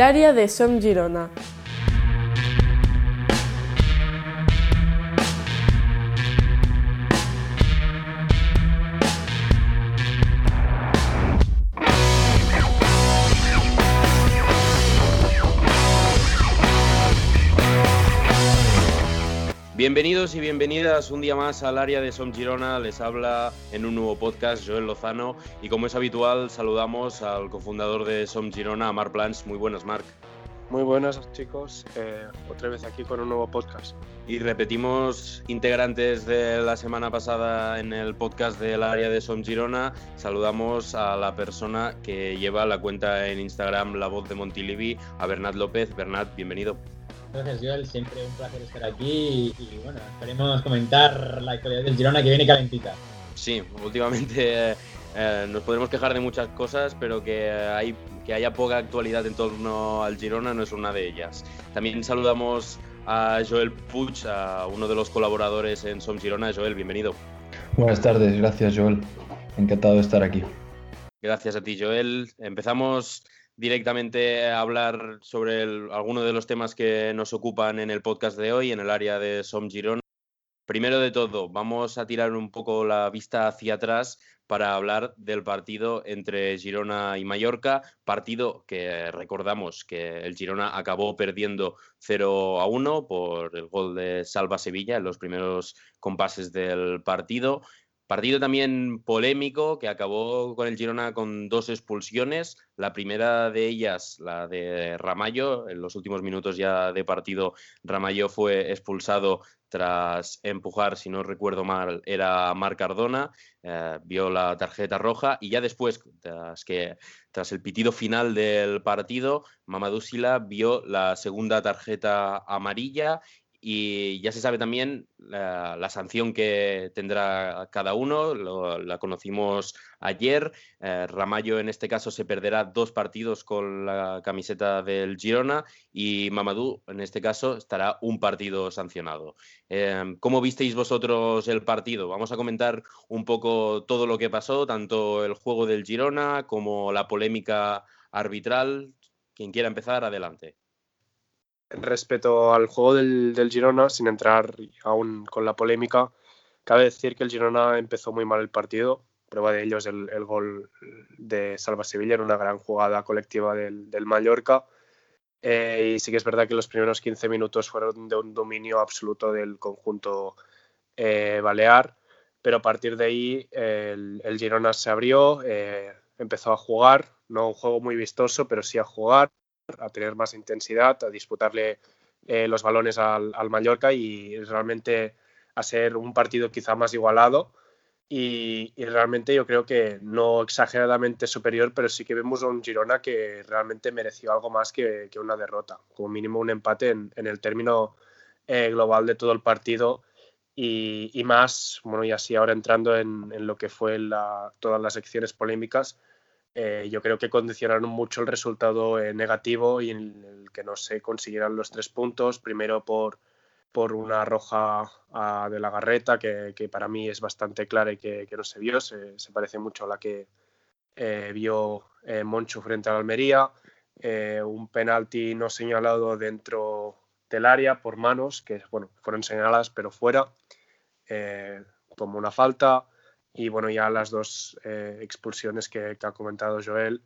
área de Som Girona. Bienvenidos y bienvenidas un día más al área de Som Girona. Les habla en un nuevo podcast Joel Lozano y como es habitual saludamos al cofundador de Som Girona, Marc Plans. Muy buenas, Marc. Muy buenas chicos, eh, otra vez aquí con un nuevo podcast. Y repetimos integrantes de la semana pasada en el podcast del área de Som Girona. Saludamos a la persona que lleva la cuenta en Instagram La Voz de Montilivi, a Bernat López. Bernat, bienvenido. Gracias, Joel. Siempre un placer estar aquí y, bueno, esperemos comentar la actualidad del Girona que viene calentita. Sí, últimamente eh, nos podremos quejar de muchas cosas, pero que, hay, que haya poca actualidad en torno al Girona no es una de ellas. También saludamos a Joel Puig, a uno de los colaboradores en Som Girona. Joel, bienvenido. Buenas tardes, gracias Joel. Encantado de estar aquí. Gracias a ti, Joel. Empezamos directamente hablar sobre algunos de los temas que nos ocupan en el podcast de hoy, en el área de Som Girona. Primero de todo, vamos a tirar un poco la vista hacia atrás para hablar del partido entre Girona y Mallorca, partido que recordamos que el Girona acabó perdiendo 0 a 1 por el gol de Salva Sevilla en los primeros compases del partido. Partido también polémico que acabó con el Girona con dos expulsiones. La primera de ellas, la de Ramallo, en los últimos minutos ya de partido, Ramallo fue expulsado tras empujar, si no recuerdo mal, era Marc Cardona, eh, vio la tarjeta roja y ya después, tras, que, tras el pitido final del partido, Mamadou Sila vio la segunda tarjeta amarilla y ya se sabe también la, sanción que tendrá cada uno, la conocimos ayer. Eh, Ramallo en este caso se perderá dos partidos con la camiseta del Girona y Mamadou en este caso estará un partido sancionado. Eh, ¿Cómo visteis vosotros el partido? Vamos a comentar un poco todo lo que pasó, tanto el juego del Girona como la polémica arbitral. Quien quiera empezar, adelante. Respecto al juego del, Girona, sin entrar aún con la polémica, cabe decir que el Girona empezó muy mal el partido. Prueba de ello es el, gol de Salva Sevilla en una gran jugada colectiva del, Mallorca. Eh, y sí que es verdad que los primeros 15 minutos fueron de un dominio absoluto del conjunto eh, balear, pero a partir de ahí el, Girona se abrió, eh, empezó a jugar, no un juego muy vistoso, pero sí a jugar, a tener más intensidad, a disputarle eh, los balones al, Mallorca y realmente a ser un partido quizá más igualado. Y, realmente yo creo que no exageradamente superior, pero sí que vemos a un Girona que realmente mereció algo más que, una derrota, como mínimo un empate en, el término eh, global de todo el partido y, más, bueno, y así ahora entrando en, lo que fue todas las secciones polémicas, eh, yo creo que condicionaron mucho el resultado eh, negativo y en el que no se consiguieran los tres puntos, primero por, por una roja de la garreta, que, para mí es bastante clara y que, no se vio, se, parece mucho a la que eh, vio Moncho frente al Almería, un penalti no señalado dentro del área por manos, que bueno, fueron señaladas pero fuera, como una falta, y bueno, ya las dos eh, expulsiones que, ha comentado Joel,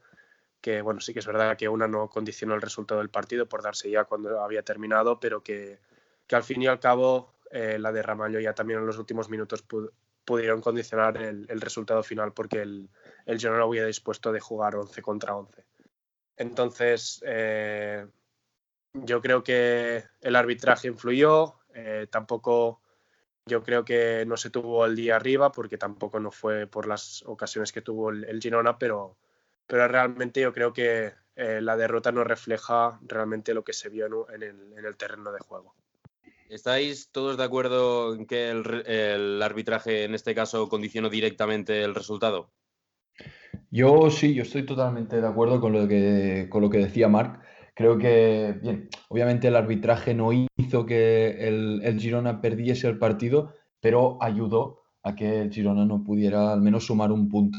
que bueno, sí que es verdad que una no condicionó el resultado del partido por darse ya cuando había terminado, pero que, que al fin y al cabo eh, la de Ramallo ya también en los últimos minutos pudieron condicionar el, resultado final porque el, el no había dispuesto de jugar 11 contra 11. Entonces, eh, yo creo que el arbitraje influyó, tampoco yo creo que no se tuvo el día arriba porque tampoco no fue por las ocasiones que tuvo el, Girona, pero, pero realmente yo creo que eh, la derrota no refleja realmente lo que se vio en, el, terreno de juego. ¿Estáis todos de acuerdo en que el, arbitraje en este caso condicionó directamente el resultado? Yo sí, yo estoy totalmente de acuerdo con lo que, con lo que decía Marc. Creo que, bien, obviamente el arbitraje no hizo que el, Girona perdiese el partido, pero ayudó a que el Girona no pudiera al menos sumar un punto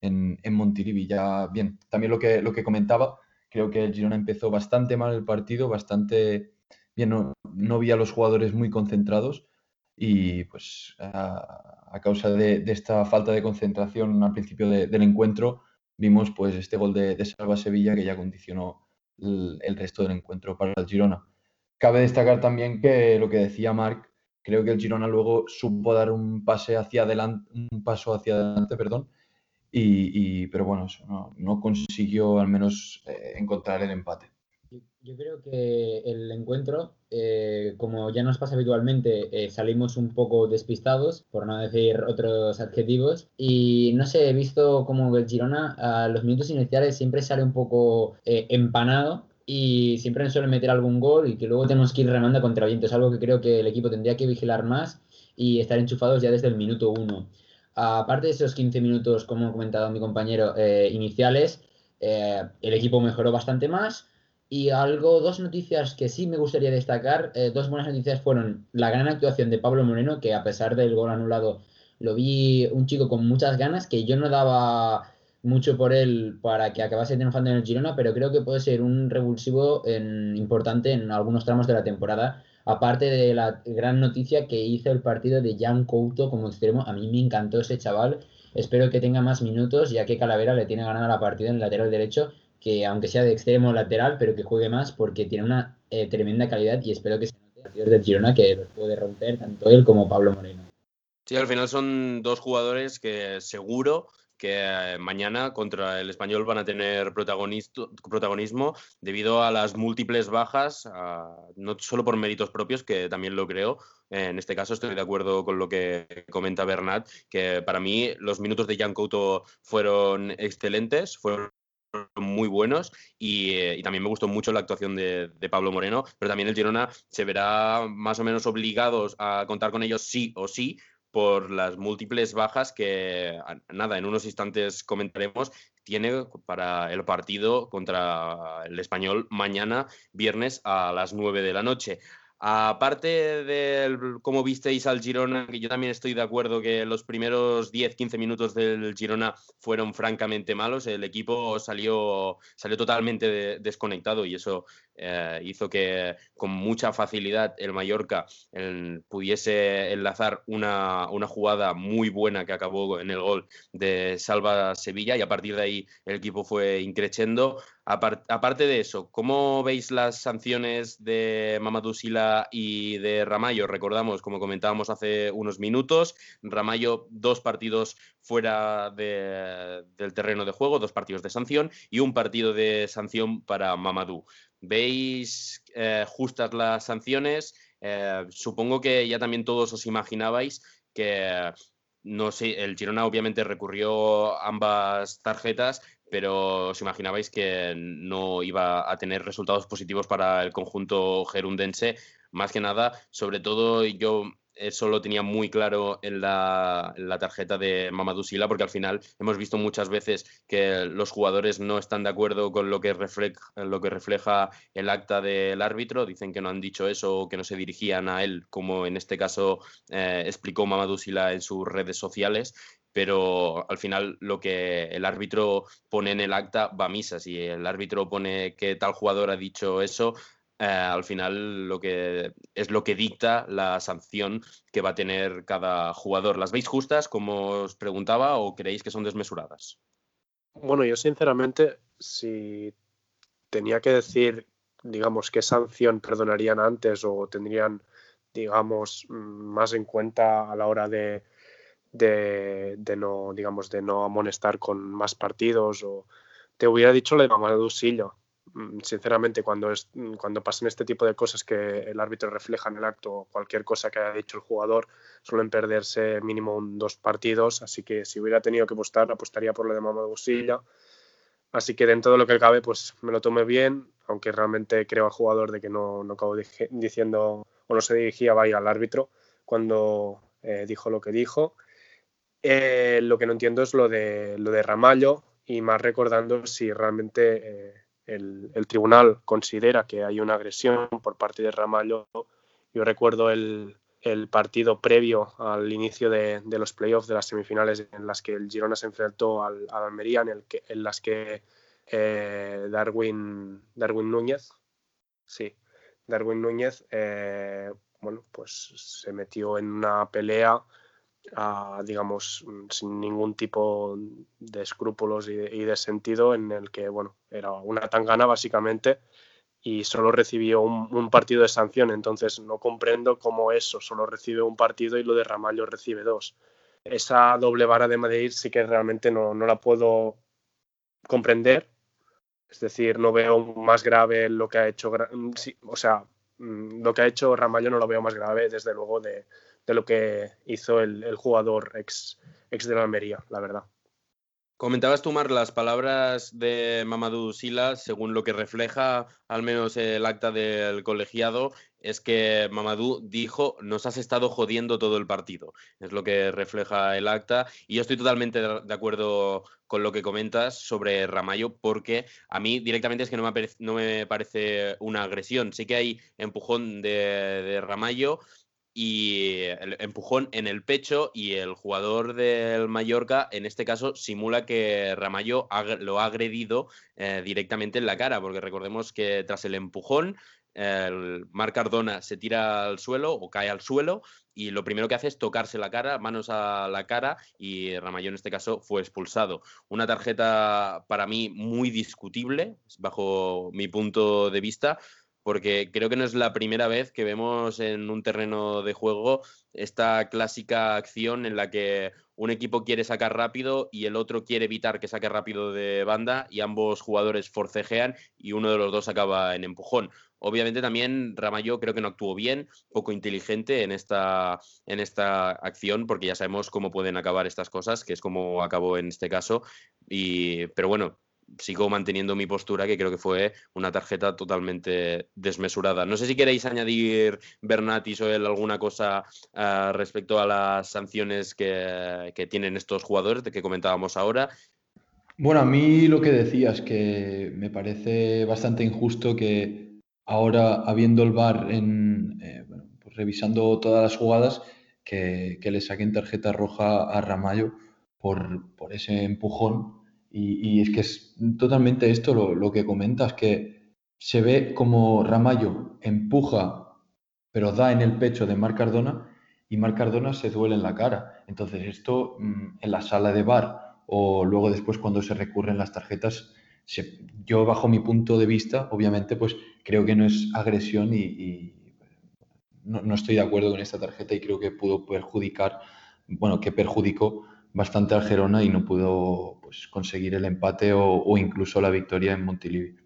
en, en Montilivi. Ya, bien, también lo que, lo que comentaba, Creo que el Girona empezó bastante mal el partido, bastante bien, no, no vi a los jugadores muy concentrados y pues a, causa de, esta falta de concentración al principio del encuentro vimos pues este gol de, Salva Sevilla que ya condicionó el, resto del encuentro para el Girona. Cabe destacar también que lo que decía Marc, creo que el Girona luego supo dar un pase hacia adelante, un paso hacia adelante, perdón, y, pero bueno, no, consiguió al menos eh, encontrar el empate. Yo creo que el encuentro, eh, como ya nos pasa habitualmente, eh, salimos un poco despistados, por no decir otros adjetivos, y no sé, he visto como el Girona a los minutos iniciales siempre sale un poco eh, empanado y siempre nos suele meter algún gol y que luego tenemos que ir remando contra viento. Es algo que creo que el equipo tendría que vigilar más y estar enchufados ya desde el minuto uno. Aparte de esos 15 minutos, como ha comentado mi compañero, iniciales, el equipo mejoró bastante más y algo, dos noticias que sí me gustaría destacar, eh, dos buenas noticias fueron la gran actuación de Pablo Moreno, que a pesar del gol anulado, lo vi un chico con muchas ganas, que yo no daba mucho por él para que acabase triunfando en el Girona, pero creo que puede ser un revulsivo importante en algunos tramos de la temporada. Aparte de la gran noticia que hizo el partido de Jan Couto como extremo, a mí me encantó ese chaval. Espero que tenga más minutos, ya que Calavera le tiene ganada la partida en el lateral derecho que aunque sea de extremo lateral, pero que juegue más porque tiene una eh, tremenda calidad y espero que se note el de Girona que los puede romper tanto él como Pablo Moreno. Sí, al final son dos jugadores que seguro que eh, mañana contra el español van a tener protagonismo debido a las múltiples bajas, no solo por méritos propios, que también lo creo. En este caso estoy de acuerdo con lo que comenta Bernat, que para mí los minutos de Jan Couto fueron excelentes, fueron muy buenos eh, y, también me gustó mucho la actuación de, Pablo Moreno, pero también el Girona se verá más o menos obligados a contar con ellos sí o sí por las múltiples bajas que, nada, en unos instantes comentaremos, tiene para el partido contra el español mañana, viernes a las 9 de la noche. Aparte de cómo visteis al Girona, que yo también estoy de acuerdo que los primeros 10-15 minutos del Girona fueron francamente malos, el equipo salió, salió totalmente desconectado y eso eh, hizo que con mucha facilidad el Mallorca pudiese enlazar una, jugada muy buena que acabó en el gol de Salva Sevilla y a partir de ahí el equipo fue increciendo. aparte de eso, ¿cómo veis las sanciones de Mamadou Sila y de Ramallo? Recordamos, como comentábamos hace unos minutos, Ramallo dos partidos fuera del terreno de juego, dos partidos de sanción y un partido de sanción para Mamadou. ¿Veis eh, justas las sanciones? Eh, supongo que ya también todos os imaginabais que, no sé, el Girona obviamente recurrió ambas tarjetas, pero os imaginabais que no iba a tener resultados positivos para el conjunto gerundense. Más que nada, sobre todo yo eso lo tenía muy claro en la, tarjeta de Mamadou Sila, porque al final hemos visto muchas veces que los jugadores no están de acuerdo con lo que, refleja, lo que refleja el acta del árbitro, dicen que no han dicho eso o que no se dirigían a él, como en este caso eh, explicó Mamadou Sila en sus redes sociales, pero al final lo que el árbitro pone en el acta va a misa. Si el árbitro pone que tal jugador ha dicho eso, eh, al final lo que es lo que dicta la sanción que va a tener cada jugador. ¿Las veis justas, como os preguntaba, o creéis que son desmesuradas? Bueno, yo sinceramente, si tenía que decir, digamos, qué sanción perdonarían antes o tendrían, digamos, más en cuenta a la hora de, de, no, digamos, de no amonestar con más partidos o te hubiera dicho la de Mamadou sinceramente, cuando, es, mm, cuando pasan este tipo de cosas que el árbitro refleja en el acto, cualquier cosa que haya dicho el jugador, suelen perderse mínimo dos partidos. Así que si hubiera tenido que apostar, apostaría por lo de Mamadou Silla. Así que dentro de lo que cabe, pues me lo tomé bien, aunque realmente creo al jugador de que no, no acabo diciendo o no se dirigía vaya al árbitro cuando eh, dijo lo que dijo. Eh, lo que no entiendo es lo de, lo de Ramallo y más recordando si realmente eh, el, tribunal considera que hay una agresión por parte de Ramallo. Yo recuerdo el, partido previo al inicio de, los playoffs de las semifinales en las que el Girona se enfrentó al, Almería, en, las que eh, Darwin, Darwin Núñez, sí, Darwin Núñez, eh, bueno, pues se metió en una pelea, digamos, sin ningún tipo de escrúpulos y de, sentido, en el que, bueno, era una tangana básicamente y solo recibió un, partido de sanción, entonces no comprendo cómo eso solo recibe un partido y lo de Ramallo recibe dos. Esa doble vara de Madrid sí que realmente no, no la puedo comprender es decir, no veo más grave lo que ha hecho, o sea, mm, lo que ha hecho Ramallo no lo veo más grave, desde luego, de, lo que hizo el, jugador ex, ex de la Almería, la verdad. Comentabas tú, Mar, las palabras de Mamadou Sila, según lo que refleja al menos el acta del colegiado, es que Mamadou dijo, nos has estado jodiendo todo el partido. Es lo que refleja el acta. Y yo estoy totalmente de acuerdo con lo que comentas sobre Ramallo, porque a mí directamente es que no me, parece una agresión. Sí que hay empujón de, de Ramallo, y el empujón en el pecho y el jugador del Mallorca en este caso simula que Ramallo lo ha agredido eh, directamente en la cara porque recordemos que tras el empujón el Marc Cardona se tira al suelo o cae al suelo y lo primero que hace es tocarse la cara, manos a la cara y Ramallo en este caso fue expulsado. Una tarjeta para mí muy discutible bajo mi punto de vista porque creo que no es la primera vez que vemos en un terreno de juego esta clásica acción en la que un equipo quiere sacar rápido y el otro quiere evitar que saque rápido de banda y ambos jugadores forcejean y uno de los dos acaba en empujón. Obviamente también Ramallo creo que no actuó bien, poco inteligente en esta, en esta acción, porque ya sabemos cómo pueden acabar estas cosas, que es como acabó en este caso. Y, pero bueno, sigo manteniendo mi postura, que creo que fue una tarjeta totalmente desmesurada. No sé si queréis añadir, Bernat y Soel, alguna cosa ah, respecto a las sanciones que, tienen estos jugadores de que comentábamos ahora. Bueno, a mí lo que decías, que me parece bastante injusto que ahora, habiendo el VAR en, eh, pues revisando todas las jugadas, que, le saquen tarjeta roja a Ramallo por ese empujón y, es que es totalmente esto lo, que comentas, que se ve como Ramallo empuja, pero da en el pecho de Marc Cardona y Marc Cardona se duele en la cara. Entonces esto mm, en la sala de bar o luego después cuando se recurren las tarjetas, yo bajo mi punto de vista, obviamente, pues creo que no es agresión y, no, no, estoy de acuerdo con esta tarjeta y creo que pudo perjudicar, bueno, que perjudicó bastante al Gerona y no pudo pues, conseguir el empate o, incluso la victoria en Montilivi.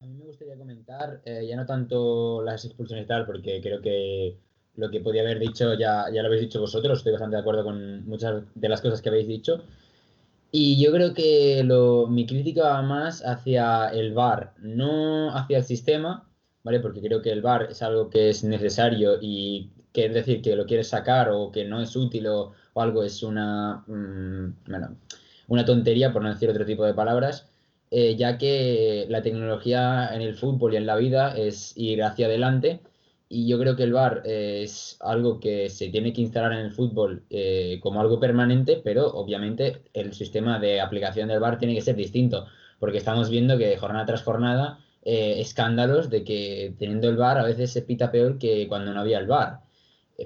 A mí me gustaría comentar, eh, ya no tanto las expulsiones y tal, porque creo que lo que podía haber dicho ya, ya lo habéis dicho vosotros, estoy bastante de acuerdo con muchas de las cosas que habéis dicho. Y yo creo que lo, mi crítica va más hacia el VAR, no hacia el sistema, ¿vale? Porque creo que el VAR es algo que es necesario y que es decir que lo quieres sacar o que no es útil o, o algo es una, mm, bueno, una tontería, por no decir otro tipo de palabras, eh, ya que la tecnología en el fútbol y en la vida es ir hacia adelante y yo creo que el VAR eh, es algo que se tiene que instalar en el fútbol eh, como algo permanente, pero obviamente el sistema de aplicación del VAR tiene que ser distinto, porque estamos viendo que jornada tras jornada escándalos de que teniendo el VAR a veces se pita peor que cuando no había el VAR.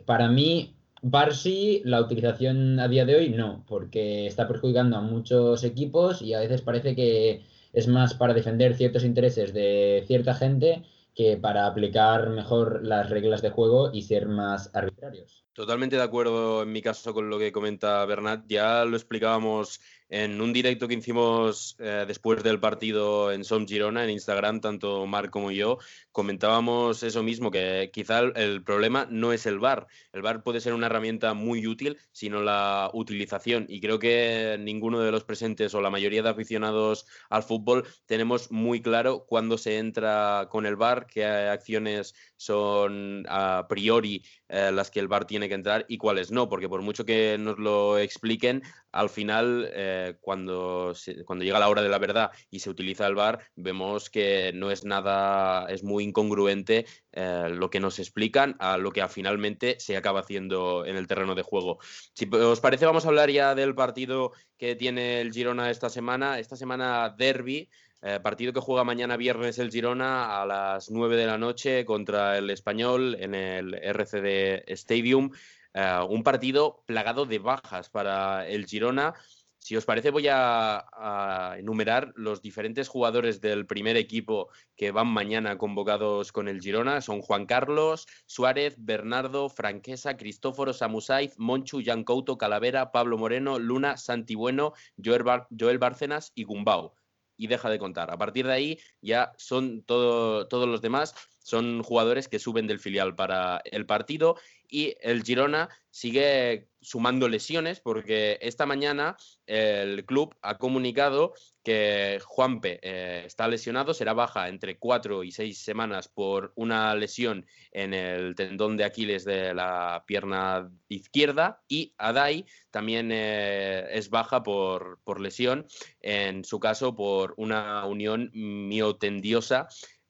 para mí Barsi, la utilización a día de hoy no, porque está perjudicando a muchos equipos y a veces parece que es más para defender ciertos intereses de cierta gente que para aplicar mejor las reglas de juego y ser más arbitrarios. Totalmente de acuerdo en mi caso con lo que comenta Bernat. Ya lo explicábamos en un directo que hicimos eh, después del partido en Som Girona, en Instagram, tanto Marc como yo, comentábamos eso mismo, que quizá el, problema no es el VAR. El VAR puede ser una herramienta muy útil, sino la utilización. Y creo que ninguno de los presentes o la mayoría de aficionados al fútbol tenemos muy claro cuándo se entra con el VAR, qué acciones son a priori eh, las que el VAR tiene que entrar y cuáles no, porque por mucho que nos lo expliquen, al final, eh, cuando, cuando llega la hora de la verdad y se utiliza el VAR, vemos que no es nada, es muy incongruente eh, lo que nos explican a lo que finalmente se acaba haciendo en el terreno de juego. Si os parece, vamos a hablar ya del partido que tiene el Girona esta semana. Esta semana derby. Eh, partido que juega mañana viernes el Girona a las 9 de la noche contra el Español en el RCD Stadium. Eh, un partido plagado de bajas para el Girona. Si os parece, voy a, enumerar los diferentes jugadores del primer equipo que van mañana convocados con el Girona. Son Juan Carlos, Suárez, Bernardo, Franquesa, Cristóforo, Samusaiz, Monchu, Jan Couto, Calavera, Pablo Moreno, Luna, Santi Bueno, Joel, Joel Bárcenas y Gumbau y deja de contar. A partir de ahí ya son todo, todos los demás, son jugadores que suben del filial para el partido y el Girona sigue sumando lesiones porque esta mañana el club ha comunicado que Juanpe eh, está lesionado, será baja entre cuatro y seis semanas por una lesión en el tendón de Aquiles de la pierna izquierda y Adai también eh, es baja por, por lesión, en su caso por una unión miotendiosa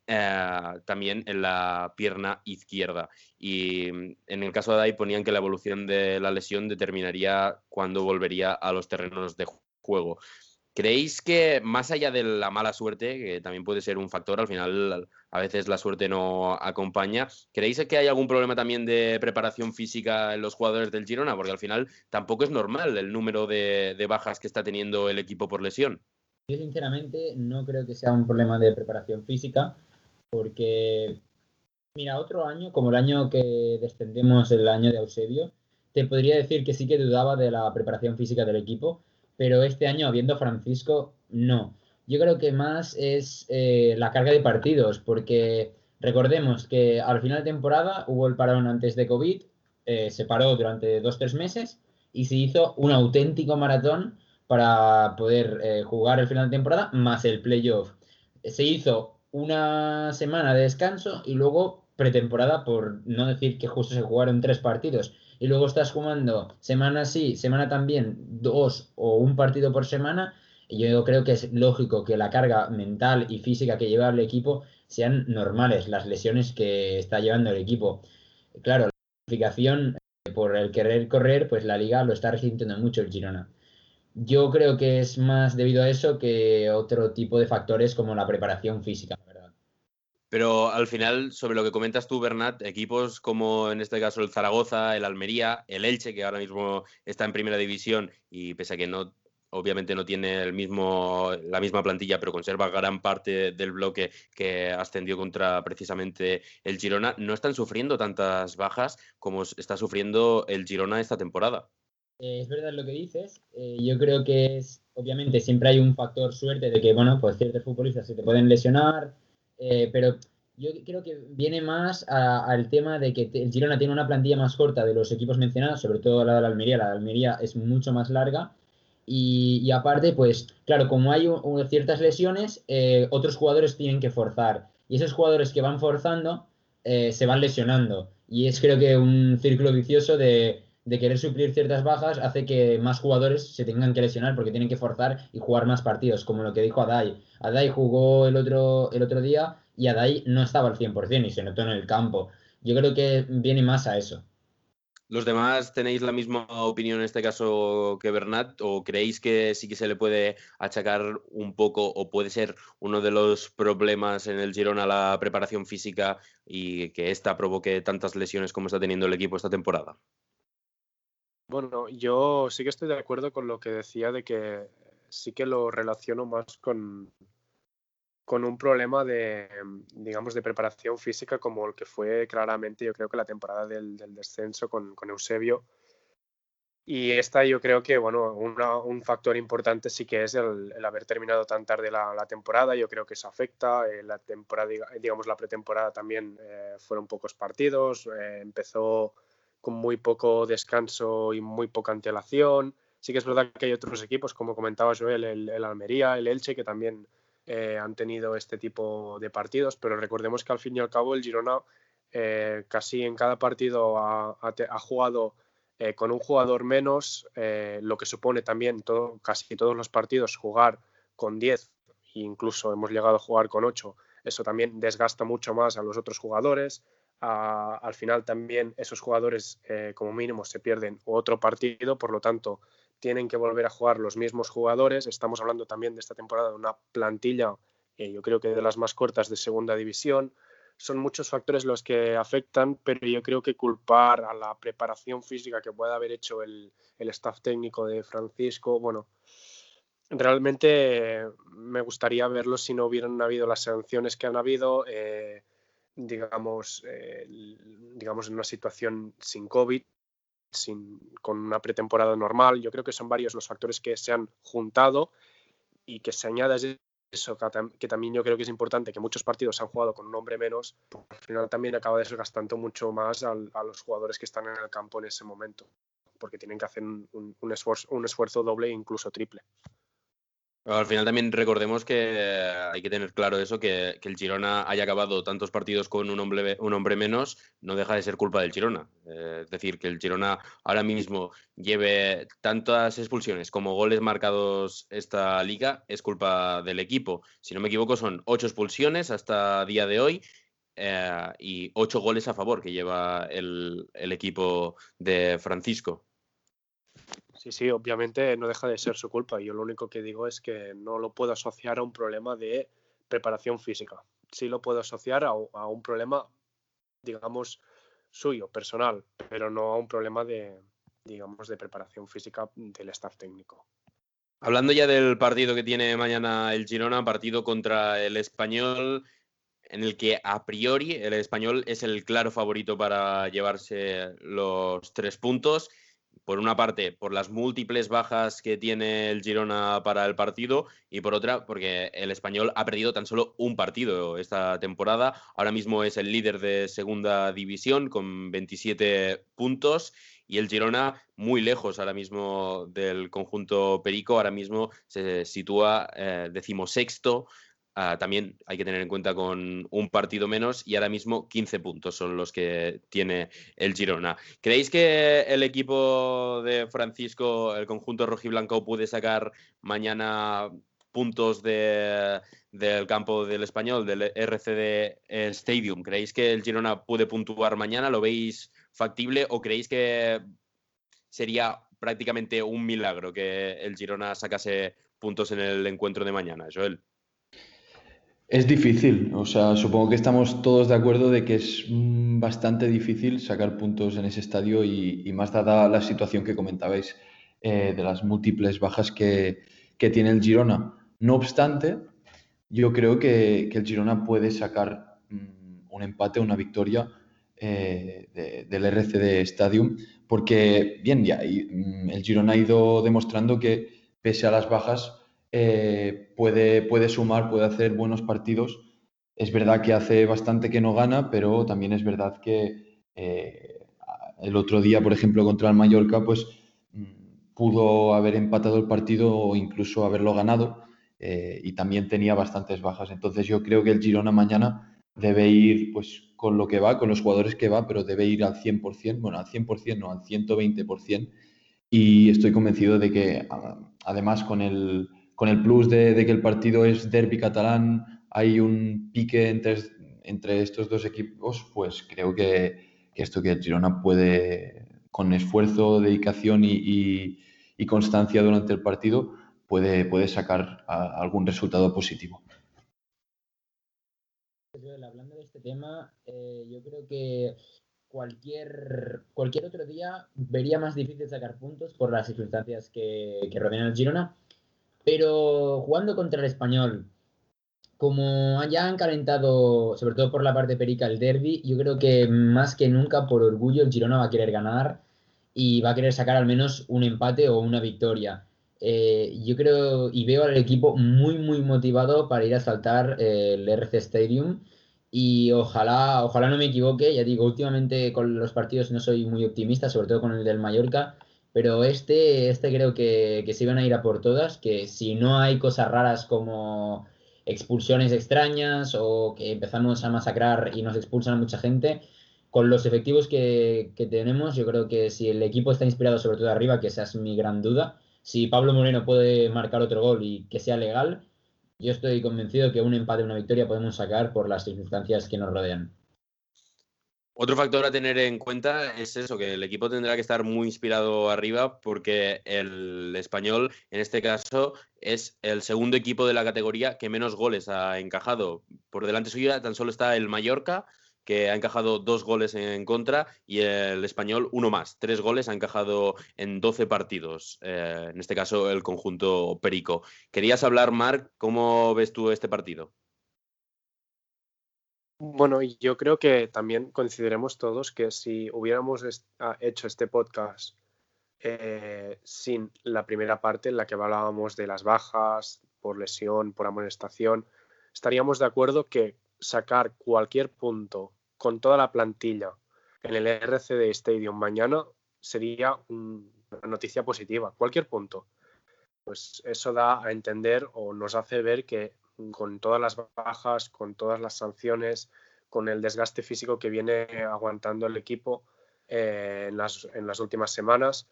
eh, también en la pierna izquierda. Y mm, en el caso de Adai ponían que la evolución de la lesión determinaría cuándo volvería a los terrenos de juego. ¿Creéis que más allá de la mala suerte, que también puede ser un factor, al final a veces la suerte no acompaña, ¿creéis que hay algún problema también de preparación física en los jugadores del Girona? Porque al final tampoco es normal el número de, de bajas que está teniendo el equipo por lesión. Yo sinceramente no creo que sea un problema de preparación física porque, mira, otro año, como el año que descendemos, el año de Eusebio, te podría decir que sí que dudaba de la preparación física del equipo, pero este año, habiendo Francisco, no. Yo creo que más es eh, la carga de partidos, porque recordemos que al final de temporada hubo el parón antes de COVID, eh, se paró durante dos, tres meses y se hizo un auténtico maratón para poder eh, jugar el final de temporada más el playoff. Se hizo una semana de descanso y luego pretemporada, por no decir que justo se jugaron tres partidos. Y luego estás jugando semana sí, semana también, dos o un partido por semana. Y yo creo que es lógico que la carga mental y física que lleva el equipo sean normales, las lesiones que está llevando el equipo. Claro, la clasificación por el querer correr, pues la liga lo está resintiendo mucho el Girona. Yo creo que es más debido a eso que otro tipo de factores como la preparación física, ¿verdad? Pero al final, sobre lo que comentas tú, Bernat, equipos como en este caso el Zaragoza, el Almería, el Elche, que ahora mismo está en primera división y pese a que no obviamente no tiene el mismo, la misma plantilla, pero conserva gran parte del bloque que ascendió contra precisamente el Girona, no están sufriendo tantas bajas como está sufriendo el Girona esta temporada. Eh, es verdad lo que dices. Eh, yo creo que es, obviamente, siempre hay un factor suerte de que, bueno, pues ciertos futbolistas se te pueden lesionar, eh, pero yo creo que viene más al tema de que el Girona tiene una plantilla más corta de los equipos mencionados, sobre todo la de la Almería. La de Almería es mucho más larga. Y, aparte, pues, claro, como hay ciertas lesiones, otros jugadores tienen que forzar. Y esos jugadores que van forzando se van lesionando. Y es creo que un círculo vicioso de de querer suplir ciertas bajas hace que más jugadores se tengan que lesionar porque tienen que forzar y jugar más partidos, como lo que dijo Adai. Adai jugó el otro, el otro día y Adai no estaba al 100% y se notó en el campo. Yo creo que viene más a eso. ¿Los demás tenéis la misma opinión en este caso que Bernat o creéis que sí que se le puede achacar un poco o puede ser uno de los problemas en el Girona la preparación física y que esta provoque tantas lesiones como está teniendo el equipo esta temporada? Bueno, yo sí que estoy de acuerdo con lo que decía de que sí que lo relaciono más con, con un problema de, digamos, de preparación física como el que fue claramente, yo creo que la temporada del, descenso con, Eusebio. Y esta yo creo que, bueno, un factor importante sí que es el, haber terminado tan tarde la, temporada. Yo creo que eso afecta. Eh, la temporada, digamos, la pretemporada también eh, fueron pocos partidos. Eh, empezó con muy poco descanso y muy poca antelación. Sí que es verdad que hay otros equipos, como comentaba Joel, el, Almería, el Elche, que también eh, han tenido este tipo de partidos, pero recordemos que al fin y al cabo el Girona eh, casi en cada partido ha, jugado eh, con un jugador menos, lo que supone también casi todos los partidos jugar con 10, incluso hemos llegado a jugar con 8. Eso también desgasta mucho más a los otros jugadores. Al final también esos jugadores como mínimo se pierden otro partido, por lo tanto tienen que volver a jugar los mismos jugadores. Estamos hablando también de esta temporada de una plantilla, eh, yo creo que de las más cortas de segunda división. Son muchos factores los que afectan, pero yo creo que culpar a la preparación física que pueda haber hecho el, staff técnico de Francisco, bueno, realmente me gustaría verlo si no hubieran habido las sanciones que han habido, eh, digamos, eh, digamos en una situación sin COVID, con una pretemporada normal. Yo creo que son varios los factores que se han juntado y que se añada eso, que, también yo creo que es importante, que muchos partidos se han jugado con un hombre menos, al final también acaba desgastando mucho más a los jugadores que están en el campo en ese momento, porque tienen que hacer un, esfuerzo, un esfuerzo doble e incluso triple. Al final también recordemos que hay que tener claro eso, que, el Girona haya acabado tantos partidos con un hombre, un hombre menos, no deja de ser culpa del Girona. Eh, es decir, que el Girona ahora mismo lleve tantas expulsiones como goles marcados esta liga, es culpa del equipo. Si no me equivoco, son ocho expulsiones hasta día de hoy eh, y ocho goles a favor que lleva el equipo de Francisco. Sí, sí, obviamente no deja de ser su culpa. Yo lo único que digo es que no lo puedo asociar a un problema de preparación física. Sí lo puedo asociar a, un problema, digamos, suyo, personal, pero no a un problema de, digamos, de preparación física del staff técnico. Hablando ya del partido que tiene mañana el Girona, partido contra el español, en el que a priori el español es el claro favorito para llevarse los tres puntos por una parte, por las múltiples bajas que tiene el Girona para el partido y por otra, porque el español ha perdido tan solo un partido esta temporada. Ahora mismo es el líder de segunda división con 27 puntos y el Girona muy lejos ahora mismo del conjunto Perico. Ahora mismo se sitúa eh, decimosexto Ah, también hay que tener en cuenta con un partido menos y ahora mismo 15 puntos son los que tiene el Girona. ¿Creéis que el equipo de Francisco, el conjunto rojiblanco, puede sacar mañana puntos del campo del español, del RCD Stadium? ¿Creéis que el Girona puede puntuar mañana? ¿Lo veis factible o creéis que sería prácticamente un milagro que el Girona sacase puntos en el encuentro de mañana, Joel? Es difícil, o sea, supongo que estamos todos de acuerdo de que es mm, bastante difícil sacar puntos en ese estadio y, más dada la situación que comentabais eh, de las múltiples bajas que, tiene el Girona. No obstante, yo creo que, el Girona puede sacar mm, un empate, una victoria eh, del RCD Stadium, porque, bien, ya mm, el Girona ha ido demostrando que pese a las bajas, eh, puede, puede sumar, puede hacer buenos partidos. Es verdad que hace bastante que no gana, pero también es verdad que eh, el otro día, por ejemplo, contra el Mallorca, pues mm, pudo haber empatado el partido o incluso haberlo ganado eh, y también tenía bastantes bajas. Entonces yo creo que el Girona mañana debe ir pues con lo que va, con los jugadores que va, pero debe ir al 100%, bueno, al 100% no, al 120%. Y estoy convencido de que además con el, con el plus de, que el partido es derby catalán, hay un pique entre, estos dos equipos, pues creo que, esto que Girona puede, con esfuerzo, dedicación y, constancia durante el partido, puede, puede sacar algún resultado positivo. Hablando de este tema, eh, yo creo que cualquier, cualquier otro día vería más difícil sacar puntos por las circunstancias que, que rodean al Girona pero jugando contra el español, como ya han calentado, sobre todo por la parte perica, el derby, yo creo que más que nunca, por orgullo, el Girona va a querer ganar y va a querer sacar al menos un empate o una victoria. Eh, yo creo y veo al equipo muy, muy motivado para ir a saltar el RC Stadium. Y ojalá, ojalá no me equivoque, ya digo, últimamente con los partidos no soy muy optimista, sobre todo con el del Mallorca, pero este, este creo que, que se iban a ir a por todas, que si no hay cosas raras como expulsiones extrañas o que empezamos a masacrar y nos expulsan a mucha gente, con los efectivos que, tenemos, yo creo que si el equipo está inspirado sobre todo arriba, que esa es mi gran duda, si Pablo Moreno puede marcar otro gol y que sea legal, yo estoy convencido que un empate, una victoria podemos sacar por las circunstancias que nos rodean. Otro factor a tener en cuenta es eso, que el equipo tendrá que estar muy inspirado arriba porque el español, en este caso, es el segundo equipo de la categoría que menos goles ha encajado. Por delante suya tan solo está el Mallorca, que ha encajado dos goles en contra, y el español uno más. Tres goles ha encajado en 12 partidos, eh, en este caso el conjunto Perico. Querías hablar, Marc, ¿cómo ves tú este partido? Bueno, yo creo que también consideremos todos que si hubiéramos ah, hecho este podcast eh, sin la primera parte en la que hablábamos de las bajas por lesión, por amonestación, estaríamos de acuerdo que sacar cualquier punto con toda la plantilla en el RCD Stadium mañana sería una noticia positiva, cualquier punto. Pues eso da a entender o nos hace ver que con todas las bajas, con todas las sanciones, con el desgaste físico que viene aguantando el equipo eh, en, las, últimas semanas,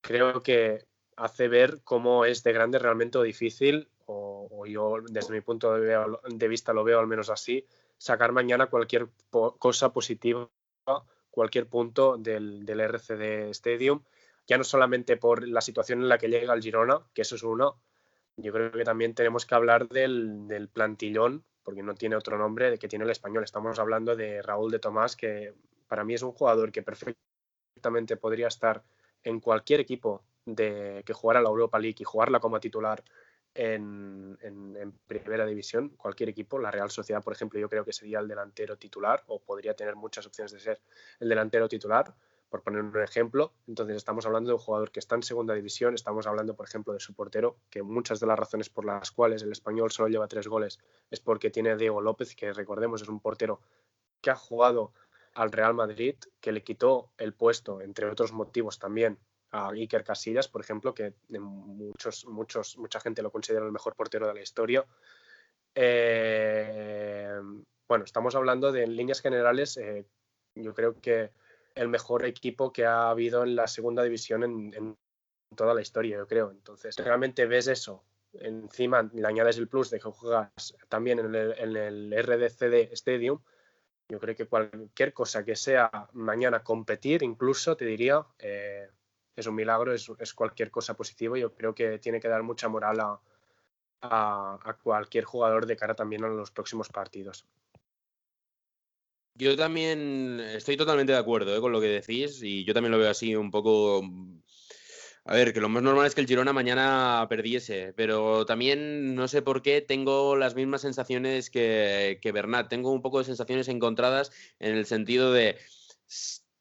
creo que hace ver cómo es de grande realmente difícil, o, yo desde mi punto de, vista lo veo al menos así, sacar mañana cualquier cosa positiva, cualquier punto del, del RCD Stadium, ya no solamente por la situación en la que llega el Girona, que eso es uno, yo creo que también tenemos que hablar del, plantillón, porque no tiene otro nombre, de que tiene el español. Estamos hablando de Raúl de Tomás, que para mí es un jugador que perfectamente podría estar en cualquier equipo de, que jugara la Europa League y jugarla como titular en, primera división, cualquier equipo, la Real Sociedad, por ejemplo, yo creo que sería el delantero titular o podría tener muchas opciones de ser el delantero titular por poner un ejemplo. Entonces estamos hablando de un jugador que está en segunda división, estamos hablando, por ejemplo, de su portero, que muchas de las razones por las cuales el español solo lleva tres goles es porque tiene a Diego López, que recordemos es un portero que ha jugado al Real Madrid, que le quitó el puesto, entre otros motivos también, a Iker Casillas, por ejemplo, que muchos, muchos, mucha gente lo considera el mejor portero de la historia. Eh, bueno, estamos hablando de en líneas generales, eh, yo creo que el mejor equipo que ha habido en la segunda división en, toda la historia, yo creo. Entonces, realmente ves eso. Encima le añades el plus de que juegas también en el, RDCD Stadium. Yo creo que cualquier cosa que sea mañana competir, incluso te diría, eh, es un milagro, es, cualquier cosa positiva. Yo creo que tiene que dar mucha moral a, a cualquier jugador de cara también a los próximos partidos. Yo también estoy totalmente de acuerdo ¿eh? con lo que decís y yo también lo veo así un poco... A ver, que lo más normal es que el Girona mañana perdiese, pero también no sé por qué tengo las mismas sensaciones que, que Bernat. Tengo un poco de sensaciones encontradas en el sentido de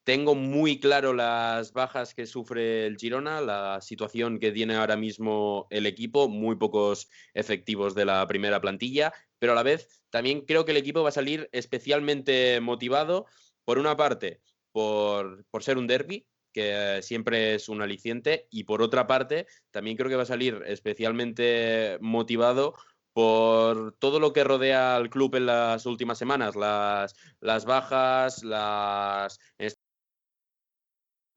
tengo muy claro las bajas que sufre el Girona, la situación que tiene ahora mismo el equipo, muy pocos efectivos de la primera plantilla, pero a la vez también creo que el equipo va a salir especialmente motivado, por una parte, por, ser un derby, que siempre es un aliciente, y por otra parte, también creo que va a salir especialmente motivado por todo lo que rodea al club en las últimas semanas, las, las bajas, las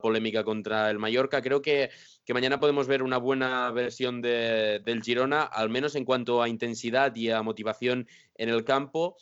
polémica contra el Mallorca. Creo que, que mañana podemos ver una buena versión de, del Girona, al menos en cuanto a intensidad y a motivación en el campo.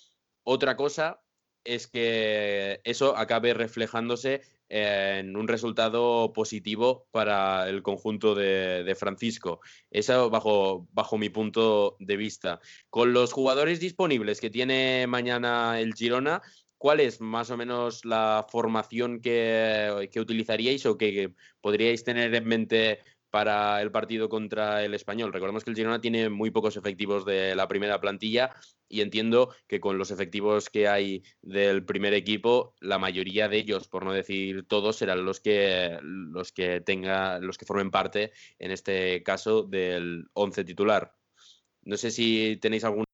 Otra cosa es que eso acabe reflejándose en un resultado positivo para el conjunto de, de, Francisco. Eso bajo, bajo mi punto de vista. Con los jugadores disponibles que tiene mañana el Girona, ¿cuál es más o menos la formación que, utilizaríais o que, podríais tener en mente para el partido contra el español. Recordemos que el Girona tiene muy pocos efectivos de la primera plantilla y entiendo que con los efectivos que hay del primer equipo, la mayoría de ellos, por no decir todos, serán los que los que tenga, los que formen parte, en este caso, del 11 titular. No sé si tenéis algún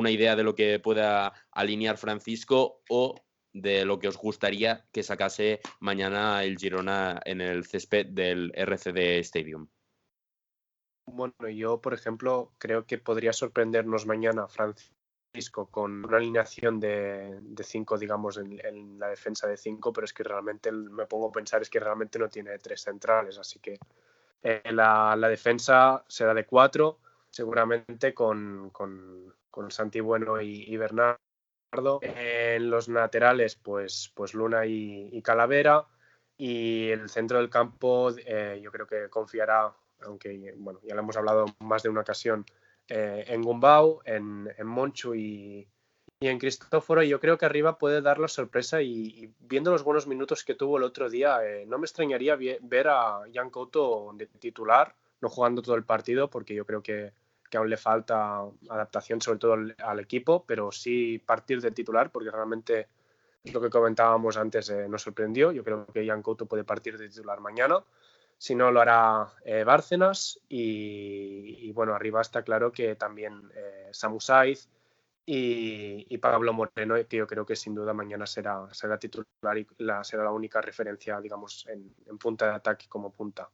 una idea de lo que pueda alinear Francisco o de lo que os gustaría que sacase mañana el Girona en el césped del RCD Stadium. Bueno, yo, por ejemplo, creo que podría sorprendernos mañana Francisco con una alineación de 5, digamos, en, la defensa de 5, pero es que realmente me pongo a pensar es que realmente no tiene tres centrales, así que eh, la, defensa será de 4, seguramente con, con, con, Santi Bueno y, Bernardo. En los laterales, pues, pues Luna y, Calavera. Y el centro del campo, eh, yo creo que confiará, aunque bueno, ya lo hemos hablado más de una ocasión, eh, en Gumbau, en, en Monchu y, en Cristóforo. Y yo creo que arriba puede dar la sorpresa. Y, viendo los buenos minutos que tuvo el otro día, eh, no me extrañaría ver a Jan Couto de titular, no jugando todo el partido, porque yo creo que, aún le falta adaptación, sobre todo al, equipo, pero sí partir de titular, porque realmente lo que comentábamos antes eh, nos sorprendió. Yo creo que Jan Couto puede partir de titular mañana. Si no, lo hará eh, Bárcenas. Y, bueno, arriba está claro que también eh, Samu Saiz y, Pablo Moreno, que yo creo que sin duda mañana será, será titular y la, será la única referencia, digamos, en, en punta de ataque como punta.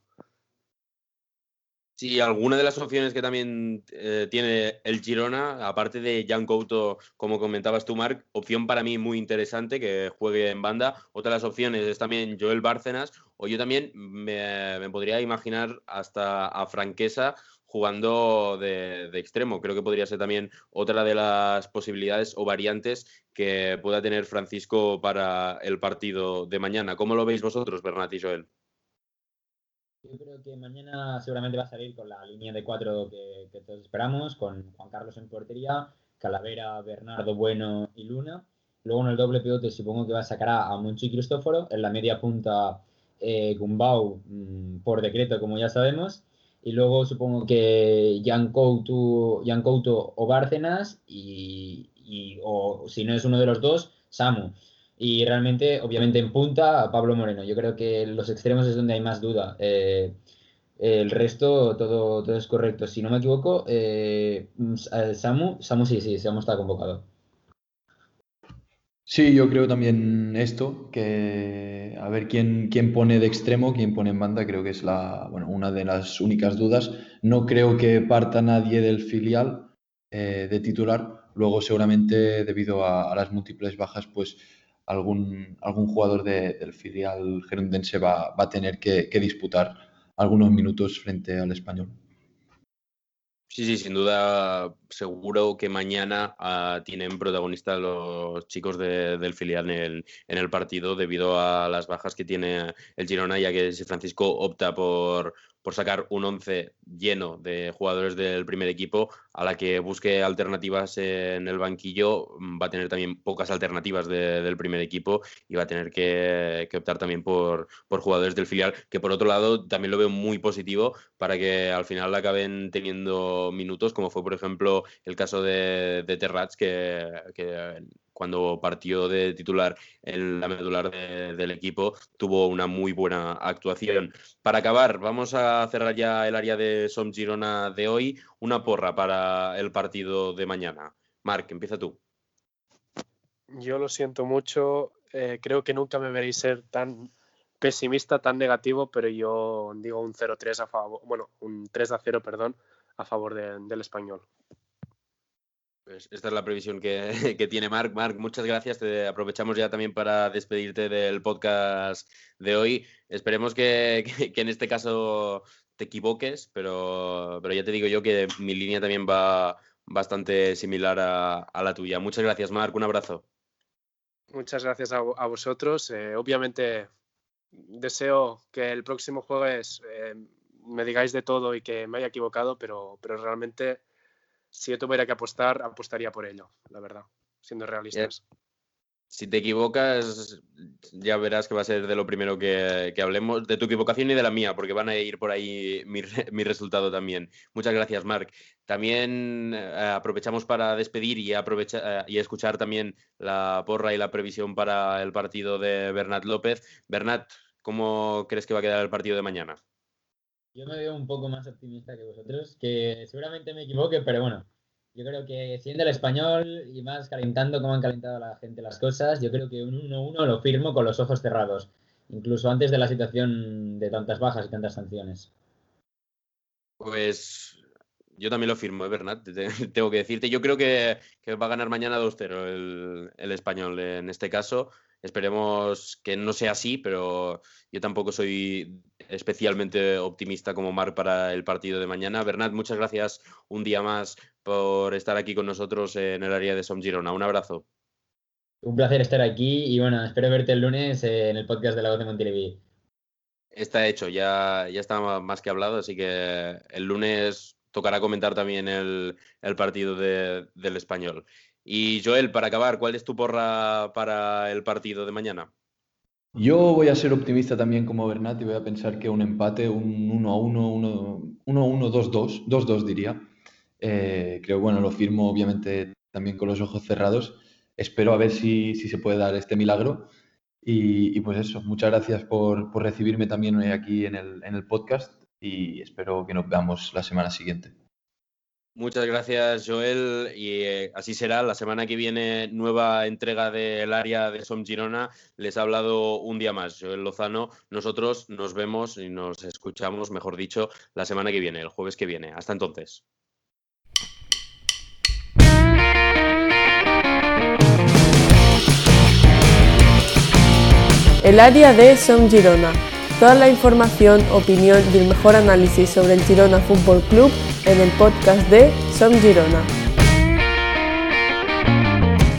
Sí, alguna de las opciones que también eh, tiene el Girona, aparte de Jan Couto, como comentabas tú, Marc, opción para mí muy interesante que juegue en banda. Otra de las opciones es también Joel Bárcenas, o yo también me, podría imaginar hasta a Franquesa jugando de, de, extremo. Creo que podría ser también otra de las posibilidades o variantes que pueda tener Francisco para el partido de mañana. ¿Cómo lo veis vosotros, Bernat y Joel? Yo creo que mañana seguramente va a salir con la línea de cuatro que, todos esperamos, con Juan Carlos en portería, Calavera, Bernardo Bueno y Luna. Luego en el doble pivote supongo que va a sacar a Monchi Cristóforo. En la media punta eh, Gumbau mm, por decreto, como ya sabemos. Y luego supongo que Jan Couto, o Bárcenas y, y, o si no es uno de los dos, Samu. Y realmente, obviamente, en punta, Pablo Moreno. Yo creo que los extremos es donde hay más duda. Eh, el resto, todo, todo es correcto. Si no me equivoco, eh, Samu, Samu sí, sí, Samu está convocado. Sí, yo creo también esto, que a ver quién, quién pone de extremo, quién pone en banda, creo que es la, bueno, una de las únicas dudas. No creo que parta nadie del filial eh, de titular. Luego, seguramente, debido a, a las múltiples bajas, pues algún, algún jugador del filial gerundense va, va a tener que, disputar algunos minutos frente al español. Sí, sí, sin duda, seguro que mañana ah, tienen protagonista los chicos del filial en el, partido debido a las bajas que tiene el Girona, ya que si Francisco opta por, por sacar un 11 lleno de jugadores del primer equipo, a la que busque alternativas en el banquillo, mm, va a tener también pocas alternativas del primer equipo y va a tener que, optar también por, jugadores del filial, que por otro lado también lo veo muy positivo para que al final acaben teniendo minutos, como fue por ejemplo el caso de, de Terrats, que cuando partió de titular en la medular del equipo, tuvo una muy buena actuación. Para acabar, vamos a cerrar ya el área de Som Girona de hoy. Una porra para el partido de mañana. Marc, empieza tú. Yo lo siento mucho. Eh, creo que nunca me veréis ser tan pesimista, tan negativo, pero yo digo un 0-3 a favor, bueno, un 3-0, perdón, a favor del español. Pues esta es la previsión que, tiene Marc. Marc, muchas gracias. Te aprovechamos ya también para despedirte del podcast de hoy. Esperemos que, en este caso te equivoques, pero, pero, ya te digo yo que mi línea también va bastante similar a, la tuya. Muchas gracias, Marc. Un abrazo. Muchas gracias a, vosotros. Eh, obviamente deseo que el próximo jueves eh, me digáis de todo y que me haya equivocado, pero, pero realmente si yo tuviera que apostar, apostaría por ello, la verdad, siendo realistas. Si te equivocas, ya verás que va a ser de lo primero que, hablemos, de tu equivocación y de la mía, porque van a ir por ahí mi, resultado también. Muchas gracias, Marc. También eh, aprovechamos para despedir y, aprovecha, eh, y escuchar también la porra y la previsión para el partido de Bernat López. Bernat, ¿cómo crees que va a quedar el partido de mañana? Yo me veo un poco más optimista que vosotros, que seguramente me equivoque, pero bueno, yo creo que siendo el español y más calentando como han calentado la gente las cosas, yo creo que un 1-1 lo firmo con los ojos cerrados, incluso antes de la situación de tantas bajas y tantas sanciones. Pues Yo también lo firmo, ¿eh, Bernat? Tengo que decirte. Yo creo que, va a ganar mañana 2-0 el, el, español en este caso. Esperemos que no sea así, pero yo tampoco soy especialmente optimista como Marc para el partido de mañana. Bernat, muchas gracias un día más por estar aquí con nosotros en el área de Som Girona. Un abrazo. Un placer estar aquí y bueno, espero verte el lunes en el podcast de la voz de Montelevi. Está hecho, ya, ya está más que hablado, así que el lunes tocará comentar también el, partido del español. Y Joel, para acabar, ¿cuál es tu porra para el partido de mañana? Yo voy a ser optimista también como Bernat y voy a pensar que un empate, un 1-1, 1-1, 2-2, 2-2 diría. Eh, creo, bueno, lo firmo obviamente también con los ojos cerrados. Espero a ver si, se puede dar este milagro. Y, pues eso, muchas gracias por, por, recibirme también hoy aquí en el, en el podcast y espero que nos veamos la semana siguiente. Muchas gracias, Joel. Y eh, así será. La semana que viene, nueva entrega del área de Som Girona. Les ha hablado un día más, Joel Lozano. Nosotros nos vemos y nos escuchamos, mejor dicho, la semana que viene, el jueves que viene. Hasta entonces. El área de Som Girona. Toda la información, opinión y el mejor análisis sobre el Girona Fútbol Club en el podcast de Som Girona.